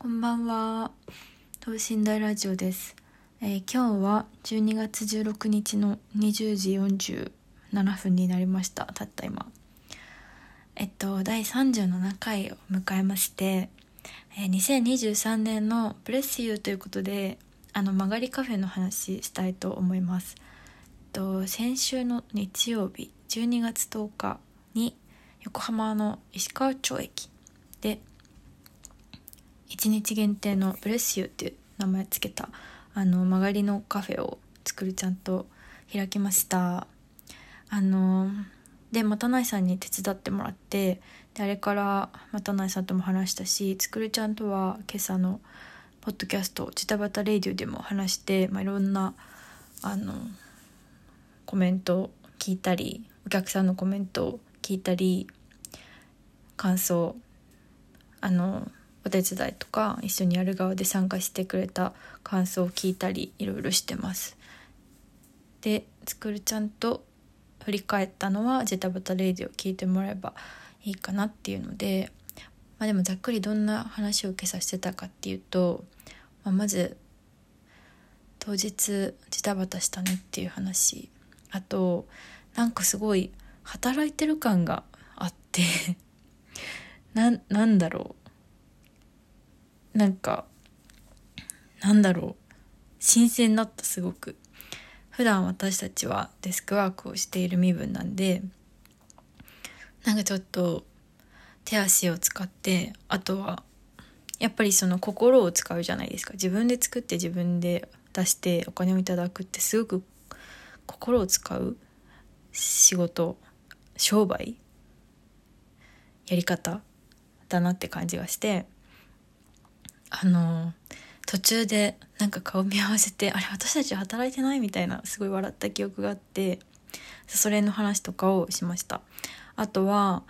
こんばんは。等身大ラジオです、えー今日は12月16日の20時47分になりました。たった今。えっと、第37回を迎えまして、えー2023年のブレスユーということで、あの、曲がりカフェの話したいと思います。えっと、先週の日曜日、12月10日に横浜の石川町駅で1日限定のブレスユーっていう名前つけたあの曲がりのカフェを作るちゃんと開きました。あのでまたないさんに手伝ってもらってであれからまたないさんとも話したしつくるちゃんとは今朝のポッドキャスト「ジタバタレディオ」でも話して、まあ、いろんなあのコメントを聞いたりお客さんのコメントを聞いたり感想あのお手伝いとか一緒にやる側で参加してくれた感想を聞いたりいろいろしてます。でつくるちゃんと振り返ったのは「ジタバタレイディ」を聞いてもらえばいいかなっていうので、まあ、でもざっくりどんな話を今朝してたかっていうと、まあ、まず当日ジタバタしたねっていう話あとなんかすごい働いてる感があって ななんだろうなんかなんだろう。新鮮だったすごく。普段私たちはデスクワークをしている身分なんでなんかちょっと手足を使ってあとはやっぱりその心を使うじゃないですか。自分で作って自分で出してお金をいただくってすごく心を使う仕事商売やり方だなって感じがして。あの途中でなんか顔見合わせてあれ私たち働いてないみたいなすごい笑った記憶があってそれの話とかをしました。あとは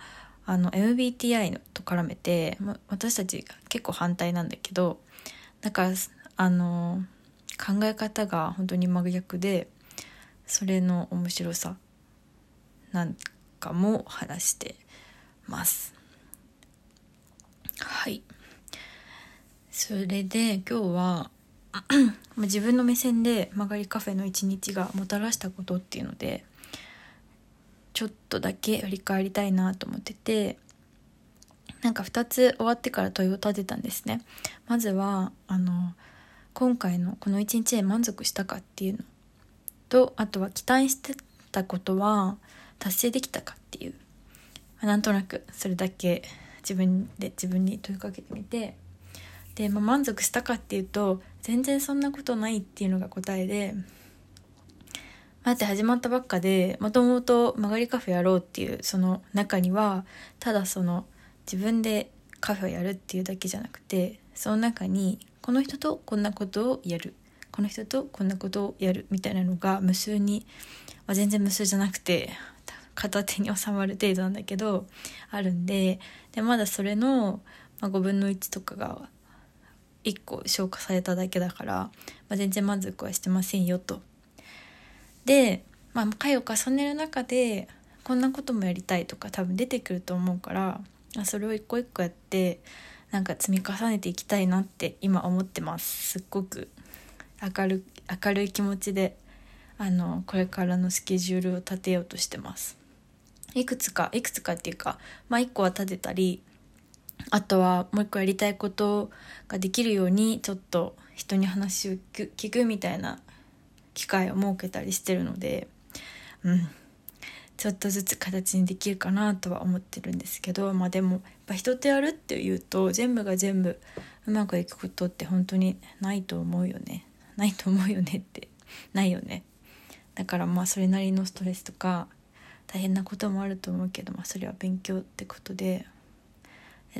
あの MBTI のと絡めてま私たち結構反対なんだけどだからあの考え方が本当に真逆でそれの面白さなんかも話してます。はい。それで今日は自分の目線で曲がりカフェの一日がもたらしたことっていうのでちょっとだけ振り返りたいなと思っててなんか2つ終わってから問いを立てたんですね。まずはあの今回のこの一日で満足したかっていうの。とあとは期待してたことは達成できたかっていう、まあなんとなくそれだけ自分で自分に問いかけてみてで、まあ、満足したかっていうと全然そんなことないっていうのが答えでまず始まったばっかでもともと曲がりカフェやろうっていうその中にはただその自分でカフェをやるっていうだけじゃなくてその中にこの人とこんなことをやるこの人とこんなことをやるみたいなのが無数に、まあ、全然無数じゃなくて片手に収まる程度なんだけどあるんででまだそれの、5分の1とかが1個消化されただけだから、まあ、全然満足はしてませんよと。で、まあ、回を重ねる中でこんなこともやりたいとか多分出てくると思うからそれを一個一個やってなんか積み重ねていきたいなって今思ってます。すっごく。明る明るい気持ちであのこれからのスケジュールを立てようとしてます。いくつかいくつかっていうかまあ一個は立てたりあとはもう一個やりたいことができるようにちょっと人に話を聞くみたいな機会を設けたりしてるのでうん。ちょっとずつ形にできるかなとは思ってるんですけどまあでもやっぱ人とやるっていうと全部が全部うまくいくことって本当にないと思うよね。ないと思うよねって。ないよね。だからまあそれなりのストレスとか大変なこともあると思うけど、まあ、それは勉強ってことで。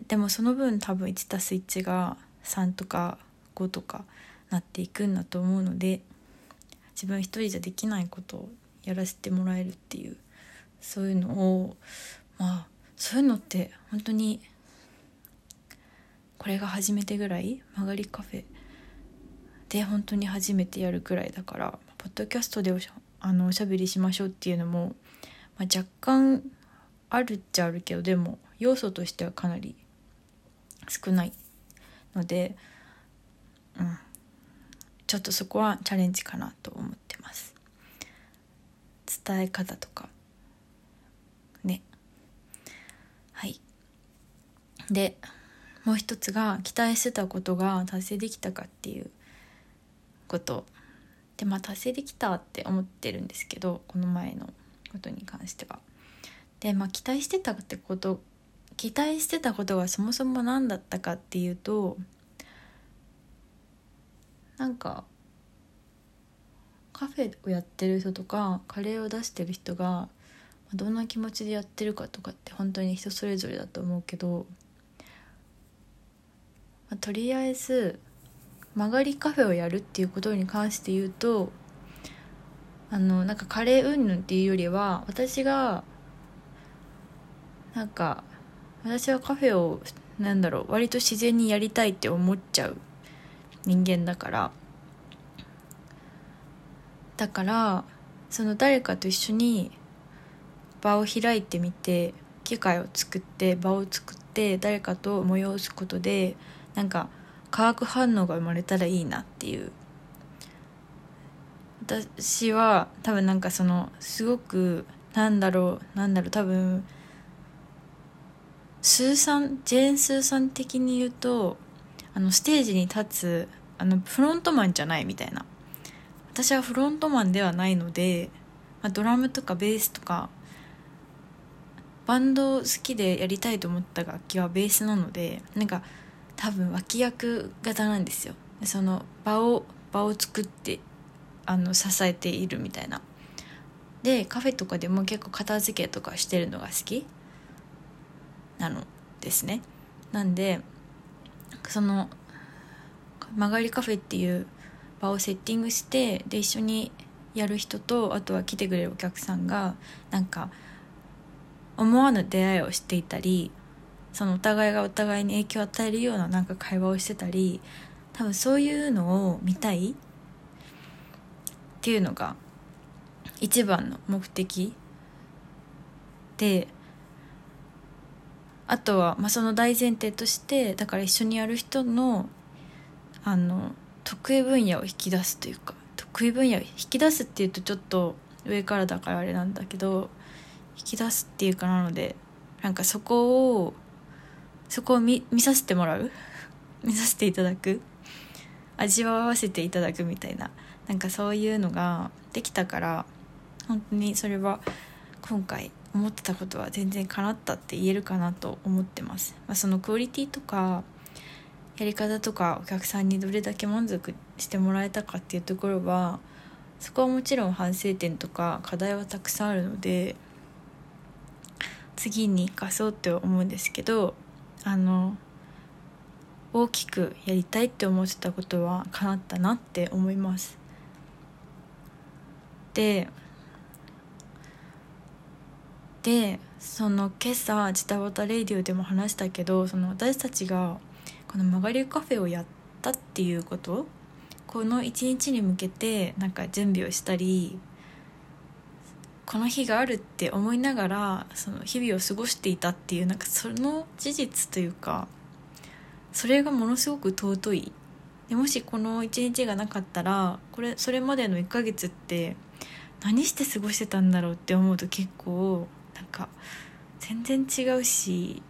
でもその分多分 1+1 が3とか5とかなっていくんだと思うので自分一人じゃできないことをやらせてもらえるっていうそういうのをまあそういうのって本当にこれが初めてぐらい曲がりカフェで本当に初めてやるくらいだからポッドキャストでおしゃあのおしゃべりしましょうっていうのも、まあ、若干あるっちゃあるけどでも要素としてはかなり少ないので、うん、ちょっとそこはチャレンジかなと思ってます。伝え方とか。ね。はい。でもう一つが期待してたことが達成できたかっていうこと。でまあ達成できたって思ってるんですけどこの前のことに関しては。でまあ期待してたってこと期待してたことがそもそも何だったかっていうとなんかカフェをやってる人とかカレーを出してる人がどんな気持ちでやってるかとかって本当に人それぞれだと思うけど、まあ、とりあえず曲がりカフェをやるっていうことに関して言うとあのなんかカレー云々っていうよりは私がなんか私はカフェをなんだろう割と自然にやりたいって思っちゃう人間だから。だからその誰かと一緒に場を開いてみて機会を作って場を作って誰かと催すことでなんか化学反応が生まれたらいいなっていう。私は多分なんかそのすごくなんだろうなんだろう多分スーさんジェーン・スーさん的に言うとあのステージに立つあのフロントマンじゃないみたいな。私はフロントマンではないので、まあ、ドラムとかベースとかバンド好きでやりたいと思った楽器はベースなのでなんか多分脇役型なんですよ。その場を場を作ってあの支えているみたいな。でカフェとかでも結構片付けとかしてるのが好き。なのですね。なんでその曲がりカフェっていう場をセッティングしてで一緒にやる人とあとは来てくれるお客さんがなんか思わぬ出会いをしていたりそのお互いがお互いに影響を与えるようななんか会話をしてたり多分そういうのを見たいっていうのが一番の目的であとは、まあ、その大前提としてだから一緒にやる人のあの得意分野を引き出すというか得意分野を引き出すっていうとちょっと上からだからあれなんだけど引き出すっていうかなのでなんかそこをそこを見させてもらう？見させていただく？味わわせていただくみたいななんかそういうのができたから本当にそれは今回思ってたことは全然叶ったって言えるかなと思ってます、まあ、そのクオリティとかやり方とかお客さんにどれだけ満足してもらえたかっていうところはそこはもちろん反省点とか課題はたくさんあるので次に生かそうって思うんですけどあの大きくやりたいって思ってたことは叶ったなって思います。ででその今朝「ジタバタレイディオ」でも話したけどその私たちがこの曲がりカフェをやったっていうことこの一日に向けてなんか準備をしたりこの日があるって思いながらその日々を過ごしていたっていうなんかその事実というかそれがものすごく尊い。でもしこの一日がなかったらこれそれまでの1ヶ月って何して過ごしてたんだろうって思うと結構なんか全然違うし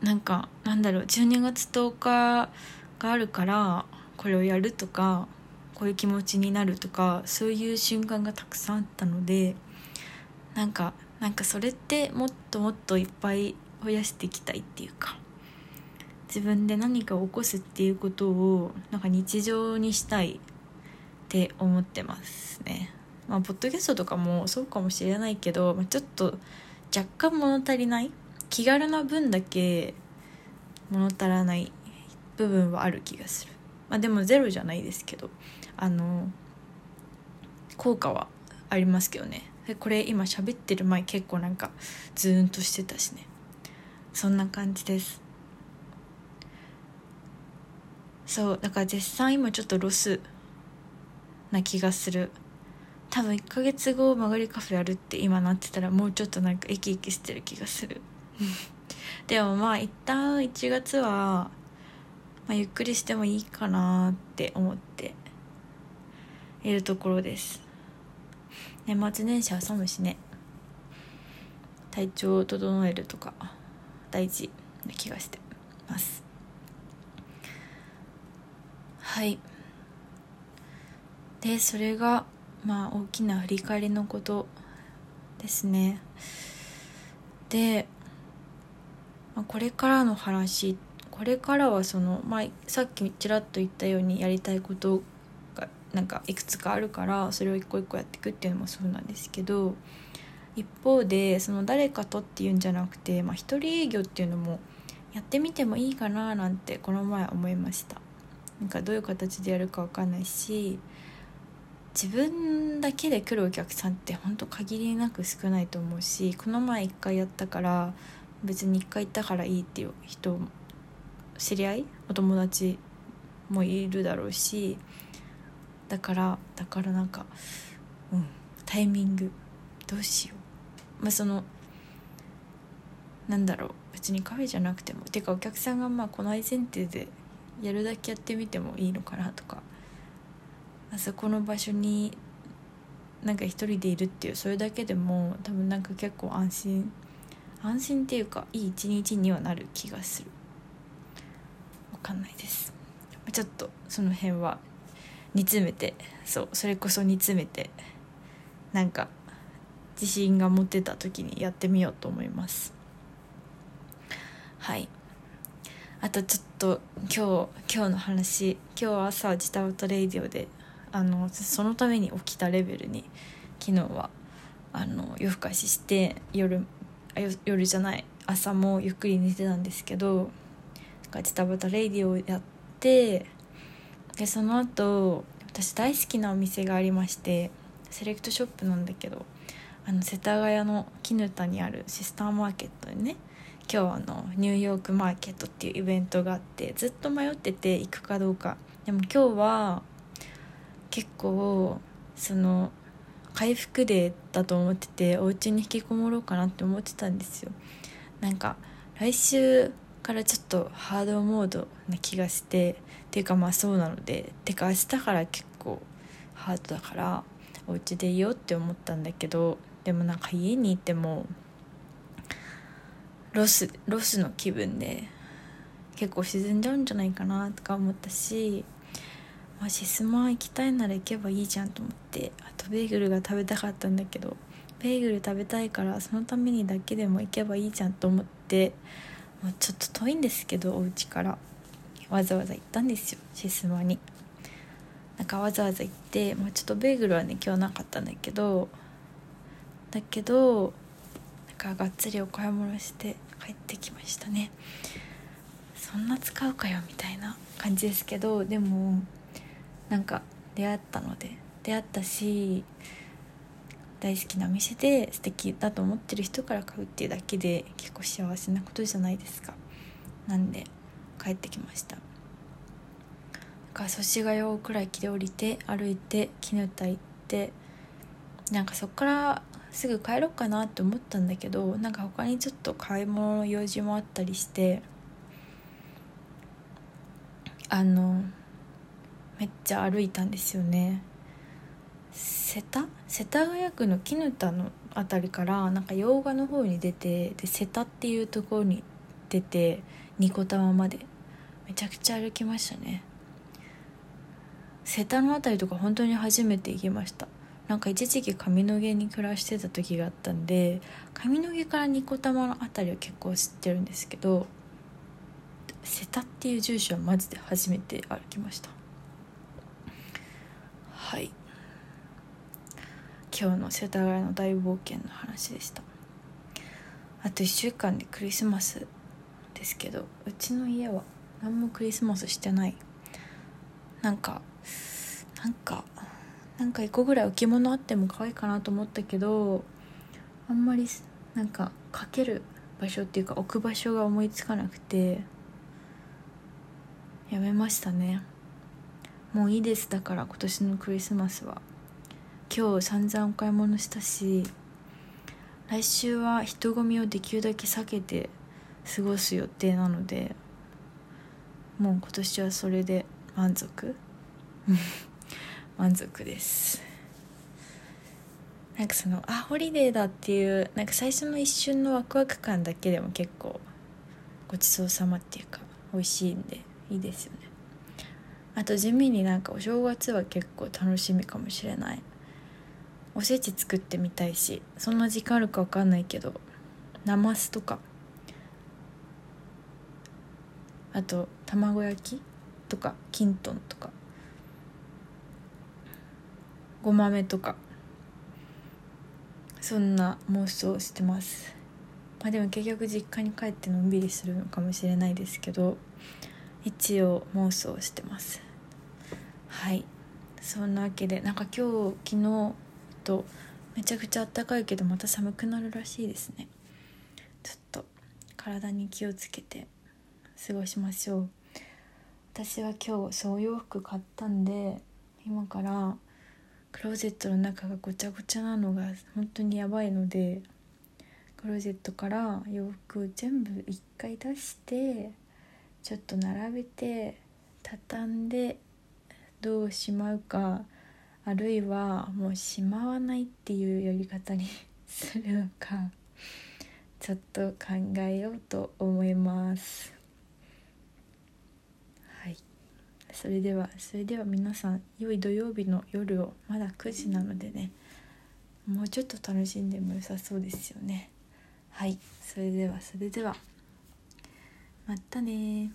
なんかなんだろう12月10日があるからこれをやるとかこういう気持ちになるとかそういう瞬間がたくさんあったのでなんかなんかそれってもっともっといっぱい増やしていきたいっていうか自分で何かを起こすっていうことをなんか日常にしたいって思ってますね。まあ、ポッドキャストとかもそうかもしれないけど、まあ、ちょっと若干物足りない？気軽な分だけ物足らない部分はある気がする。まあでもゼロじゃないですけどあの効果はありますけどね。これ今喋ってる前結構なんかズーンとしてたしね。そんな感じです。そうだから絶賛今ちょっとロスな気がする。多分1ヶ月後曲がりカフェやるって今なってたらもうちょっとなんか生き生きしてる気がする。でもまあ一旦1月は、まあ、ゆっくりしてもいいかなって思って。いるところです。年末年始挟むしね。体調を整えるとか大事な気がしてます。はい。でそれがまあ大きな振り返りのことですね。で、まあ、これからの話これからはその、まあ、さっきちらっと言ったようにやりたいことがなんかいくつかあるからそれを一個一個やっていくっていうのもそうなんですけど一方でその誰かとっていうんじゃなくて、まあ、一人営業っていうのもやってみてもいいかななんてこの前思いました。なんかどういう形でやるか分かんないし自分だけで来るお客さんってほんと限りなく少ないと思うしこの前1回やったから別に1回行ったからいいっていう人知り合いお友達もいるだろうしだからだからなんかうんタイミングどうしよう。まあそのなんだろう別にカフェじゃなくてもてかお客さんがまあ来ない前提でやるだけやってみてもいいのかなとかあそこの場所になんか一人でいるっていうそれだけでも多分なんか結構安心安心っていうかいい一日にはなる気がする。分かんないです。ちょっとその辺は煮詰めてそうそれこそ煮詰めてなんか自信が持てた時にやってみようと思います。はい。あとちょっと今日今日の話今日朝ジタバタレイディオであのそのために起きたレベルに昨日はあの夜更かしして夜夜じゃない朝もゆっくり寝てたんですけどジタバタレイディをやってでその後私大好きなお店がありましてセレクトショップなんだけどあの世田谷の絹田にあるシスターマーケットでね今日あのニューヨークマーケットっていうイベントがあってずっと迷ってて行くかどうか。でも今日は結構その回復デーだと思っててお家に引きこもろうかなって思ってたんですよ。なんか来週からちょっとハードモードな気がしてっていうかまあそうなのでてか明日から結構ハードだからお家でいようって思ったんだけどでもなんか家にいてもロスロスの気分で結構沈んじゃうんじゃないかなとか思ったしまあ、シスマ行きたいなら行けばいいじゃんと思ってあとベーグルが食べたかったんだけどベーグル食べたいからそのためにだけでも行けばいいじゃんと思ってもうちょっと遠いんですけどお家からわざわざ行ったんですよシスマに。なんかわざわざ行って、まあ、ちょっとベーグルはね今日なかったんだけどだけどなんかがっつりお買い物して帰ってきましたね。そんな使うかよみたいな感じですけどでもなんか出会ったので出会ったし大好きなお店で素敵だと思ってる人から買うっていうだけで結構幸せなことじゃないですか。なんで帰ってきました。か祖師ヶ谷大倉駅で降りて歩いて絹田行ってなんかそっからすぐ帰ろうかなって思ったんだけどなんか他にちょっと買い物の用事もあったりしてあのめっちゃ歩いたんですよね。世田世田谷区の絹田の辺りからなんか洋画の方に出てで瀬田っていうところに出てニコタマまで。めちゃくちゃ歩きましたね。瀬田の辺りとか本当に初めて行きました。なんか一時期上野毛に暮らしてた時があったんで上野毛からニコタマの辺りは結構知ってるんですけど瀬田っていう住所はマジで初めて歩きました。はい。今日の世田谷の大冒険の話でした。あと1週間でクリスマスですけどうちの家は何もクリスマスしてない。なんかなんかなんか1個ぐらい置物あっても可愛いかなと思ったけどあんまりなんかかける場所っていうか置く場所が思いつかなくてやめましたね。もういいです。だから今年のクリスマスは。今日散々お買い物したし来週は人混みをできるだけ避けて過ごす予定なのでもう今年はそれで満足。満足です。なんかそのあホリデーだっていうなんか最初の一瞬のワクワク感だけでも結構ごちそうさまっていうか美味しいんでいいですよね。あと地味になんかお正月は結構楽しみかもしれない。おせち作ってみたいしそんな時間あるか分かんないけどなますとか。あと卵焼きとかきんとんとか。ごまめとか。そんな妄想してます。まあでも結局実家に帰ってのんびりするのかもしれないですけど一応妄想してます。はい。そんなわけでなんか今日昨日とめちゃくちゃあったかいけどまた寒くなるらしいですね。ちょっと体に気をつけて過ごしましょう。私は今日そう洋服買ったんで今からクローゼットの中がごちゃごちゃなのが本当にやばいのでクローゼットから洋服を全部一回出してちょっと並べて畳んでどうしまうかあるいはもうしまわないっていうやり方にするのかちょっと考えようと思います。はい。それではそれでは皆さん良い土曜日の夜をまだ9時なのでねもうちょっと楽しんでも良さそうですよね。はい。それではそれではまたね